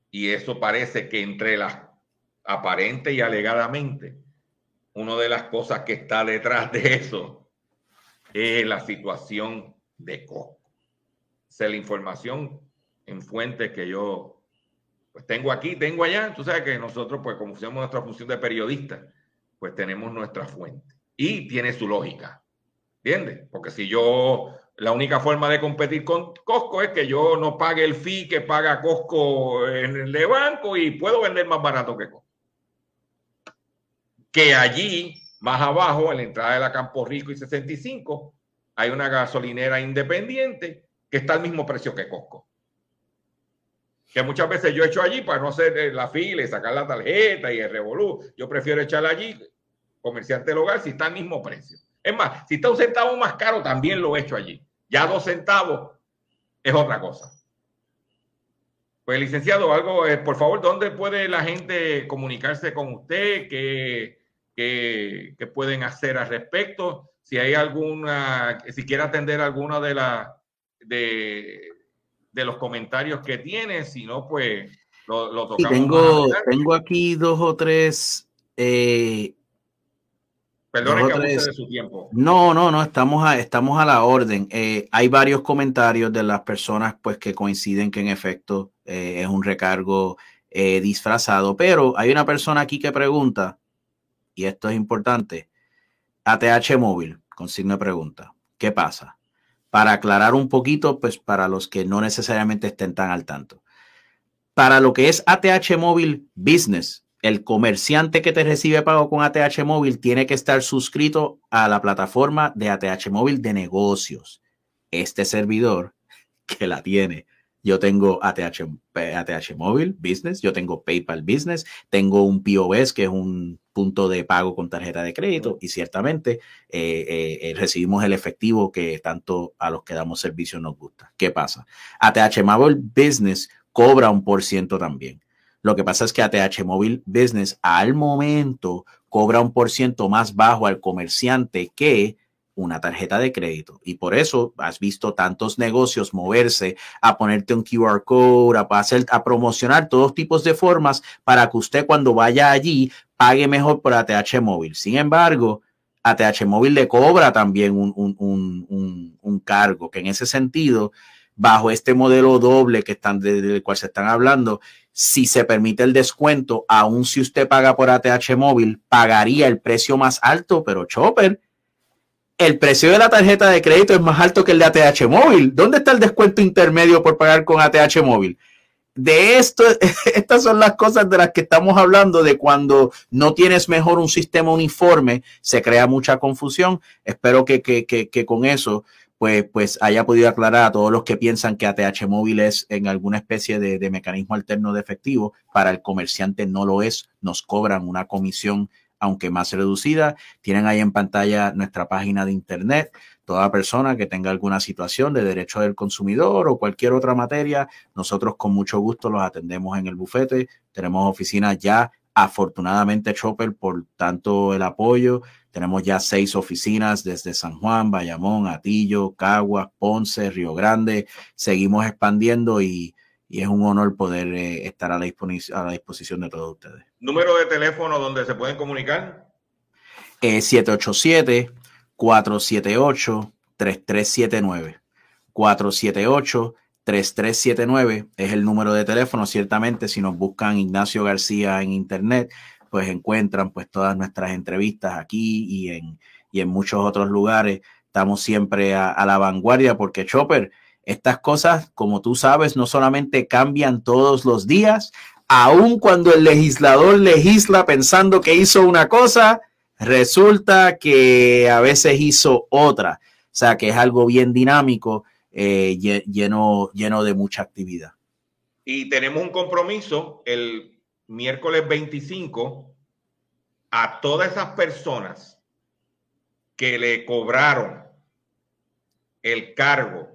Y eso parece que entre las aparente y alegadamente, una de las cosas que está detrás de eso es la situación de Costco. Es la información en fuentes que yo pues tengo aquí, tengo allá. Tú sabes que nosotros, pues como hacemos nuestra función de periodista, pues tenemos nuestra fuente. Y tiene su lógica. ¿Entiendes? Porque si yo, la única forma de competir con Costco es que yo no pague el fee que paga Costco en el de banco y puedo vender más barato que Costco. Que allí, más abajo, en la entrada de la Campo Rico y 65, hay una gasolinera independiente que está al mismo precio que Costco que muchas veces yo echo allí para no hacer eh, la fila y sacar la tarjeta y el revolú. Yo prefiero echarla allí, comerciante del hogar, si está al mismo precio. Es más, si está un centavo más caro, también lo echo allí. Ya dos centavos es otra cosa. Pues, licenciado, algo, eh, por favor, ¿dónde puede la gente comunicarse con usted? ¿Qué, qué, pueden hacer al respecto? Si hay alguna, si quiere atender alguna de las de de los comentarios que tiene, si no, pues lo, lo tocamos. tengo, tengo aquí dos o tres. Eh, Perdone que abuse de su tiempo. No, no, no, estamos a, estamos a la orden. Eh, hay varios comentarios de las personas pues que coinciden que en efecto eh, es un recargo eh, disfrazado, pero hay una persona aquí que pregunta, y esto es importante, ATH móvil, con signo de pregunta, ¿qué pasa? para aclarar un poquito, pues para los que no necesariamente estén tan al tanto. Para lo que es ATH Móvil Business, el comerciante que te recibe pago con ATH Móvil tiene que estar suscrito a la plataforma de ATH Móvil de negocios. Este servidor que la tiene yo tengo ATH, ATH Móvil Business, yo tengo PayPal Business, tengo un POS que es un punto de pago con tarjeta de crédito y ciertamente eh, eh, eh, recibimos el efectivo que tanto a los que damos servicio nos gusta. ¿Qué pasa? ATH Móvil Business cobra un por ciento también. Lo que pasa es que ATH Móvil Business al momento cobra un por ciento más bajo al comerciante que una tarjeta de crédito. Y por eso has visto tantos negocios moverse a ponerte un QR code, a, hacer, a promocionar todos tipos de formas para que usted cuando vaya allí pague mejor por ATH móvil. Sin embargo, ATH móvil le cobra también un, un, cargo, que en ese sentido, bajo este modelo doble que están, del cual se están hablando, si se permite el descuento, aun si usted paga por ATH móvil, pagaría el precio más alto, pero Chopper el precio de la tarjeta de crédito es más alto que el de ATH móvil. ¿Dónde está el descuento intermedio por pagar con ATH móvil? De esto, estas son las cosas de las que estamos hablando, de cuando no tienes mejor un sistema uniforme, se crea mucha confusión. Espero que, con eso pues, pues haya podido aclarar a todos los que piensan que ATH móvil es en alguna especie de, de mecanismo alterno de efectivo. Para el comerciante no lo es, nos cobran una comisión aunque más reducida. Tienen ahí en pantalla nuestra página de internet. Toda persona que tenga alguna situación de derecho del consumidor o cualquier otra materia, nosotros con mucho gusto los atendemos en el bufete. Tenemos oficinas ya, afortunadamente, Chopper, por tanto el apoyo. Tenemos ya seis oficinas desde San Juan, Bayamón, Atillo, Caguas, Ponce, Río Grande. Seguimos expandiendo y, y es un honor poder eh, estar a la, a la, disposición de todos ustedes. ¿Número de teléfono donde se pueden comunicar? 787-478-3379. 478-3379 es el número de teléfono. Ciertamente, si nos buscan Ignacio García en internet, pues encuentran pues todas nuestras entrevistas aquí y en, y en muchos otros lugares. Estamos siempre a, a la vanguardia porque Chopper, estas cosas, como tú sabes, no solamente cambian todos los días, aun cuando el legislador legisla pensando que hizo una cosa, resulta que a veces hizo otra. O sea, que es algo bien dinámico, eh, lleno, lleno de mucha actividad. Y tenemos un compromiso el miércoles 25 a todas esas personas que le cobraron el cargo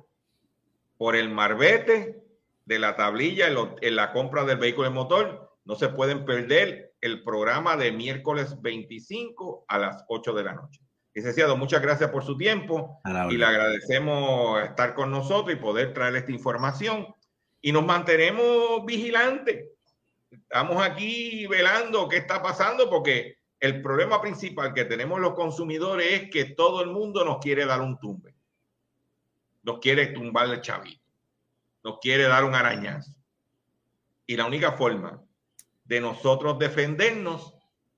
por el marbete de la tablilla en, la compra del vehículo de motor. No se pueden perder el programa de miércoles 25 a las 8 de la noche. Licenciado, muchas gracias por su tiempo y le agradecemos estar con nosotros y poder traer esta información y nos mantenemos vigilantes. Estamos aquí velando qué está pasando porque el problema principal que tenemos los consumidores es que todo el mundo nos quiere dar un tumbe. Nos quiere tumbar el chavito. Nos quiere dar un arañazo. Y la única forma de nosotros defendernos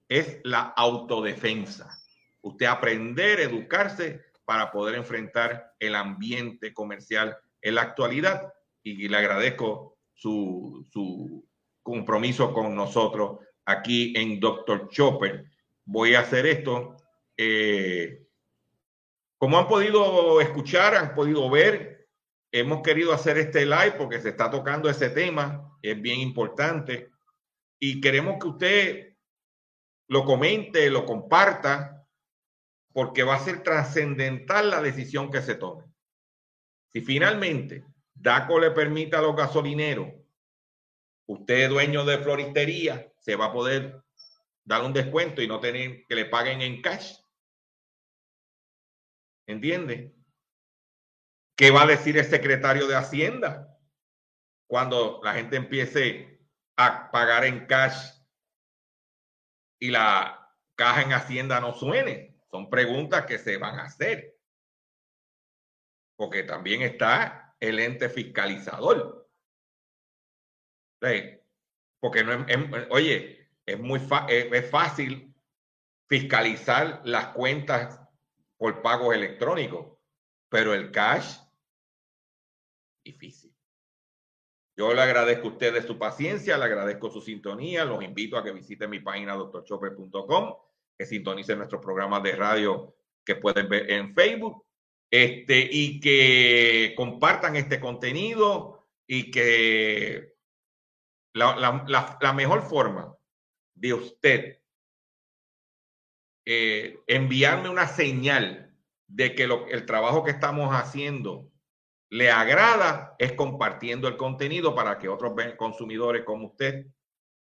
es la autodefensa. Usted aprender, educarse para poder enfrentar el ambiente comercial en la actualidad. Y le agradezco su, su compromiso con nosotros aquí en Dr. Chopper. Voy a hacer esto. Eh, como han podido escuchar, han podido ver, hemos querido hacer este live porque se está tocando ese tema, es bien importante y queremos que usted lo comente, lo comparta, porque va a ser trascendental la decisión que se tome. Si finalmente DACO le permite a los gasolineros, usted dueño de floristería, se va a poder dar un descuento y no tener que le paguen en cash. ¿Entiende? ¿Qué va a decir el secretario de Hacienda cuando la gente empiece a pagar en cash y la caja en Hacienda no suene? Son preguntas que se van a hacer. Porque también está el ente fiscalizador. Porque no es, oye, es muy es fácil fiscalizar las cuentas por pagos electrónicos, pero el cash, difícil. Yo le agradezco a ustedes su paciencia, le agradezco su sintonía, los invito a que visiten mi página doctorchopper.com, que sintonicen nuestros programas de radio que pueden ver en Facebook, este, y que compartan este contenido y que la, mejor forma de usted eh, enviarme una señal de que el trabajo que estamos haciendo le agrada es compartiendo el contenido para que otros consumidores como usted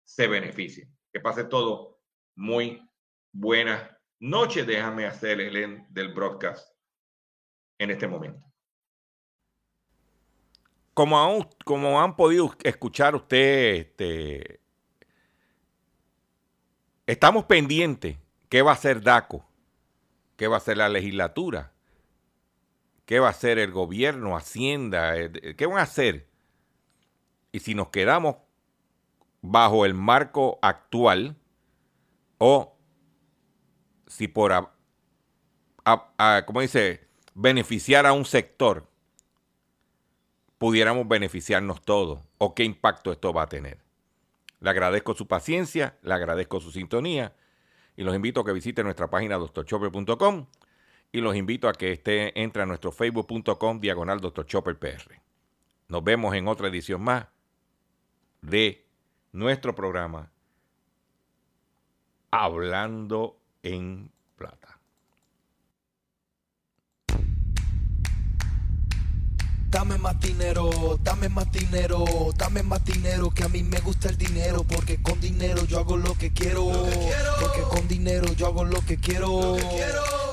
se beneficien. Que pase todo muy buenas noches. Déjame hacer el del broadcast en este momento. Como, como han podido escuchar ustedes, este, estamos pendientes qué va a hacer DACO, qué va a hacer la legislatura ¿Qué va a hacer el gobierno, Hacienda? Eh, ¿Qué van a hacer? Y si nos quedamos bajo el marco actual o si por, a, ¿cómo dice?, beneficiar a un sector, pudiéramos beneficiarnos todos o qué impacto esto va a tener. Le agradezco su paciencia, le agradezco su sintonía y los invito a que visiten nuestra página doctorchopper.com y los invito a que esté, entre a nuestro facebook.com diagonal Dr. Chopper PR. Nos vemos en otra edición más de nuestro programa Hablando en Dame más dinero, dame más dinero, dame más dinero, que a mí me gusta el dinero, porque con dinero yo hago lo que quiero, porque con dinero yo hago lo que quiero.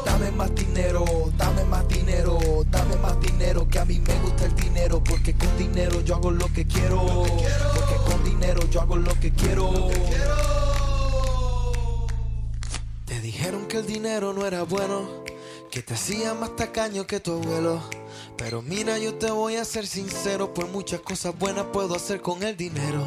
Dame más dinero, dame más dinero, dame más dinero, que a mí me gusta el dinero, porque con dinero yo hago lo que quiero, porque con dinero yo hago lo que quiero. Te dijeron que el dinero no era bueno, que te hacía más tacaño que tu abuelo. Pero mira, yo te voy a ser sincero, por muchas cosas buenas puedo hacer con el dinero.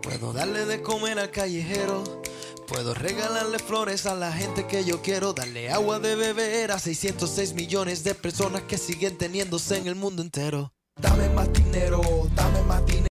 Puedo darle de comer al callejero. Puedo regalarle flores a la gente que yo quiero, darle agua de beber a 606 millones de personas que siguen teniéndose en el mundo entero. Dame más dinero, dame más dinero.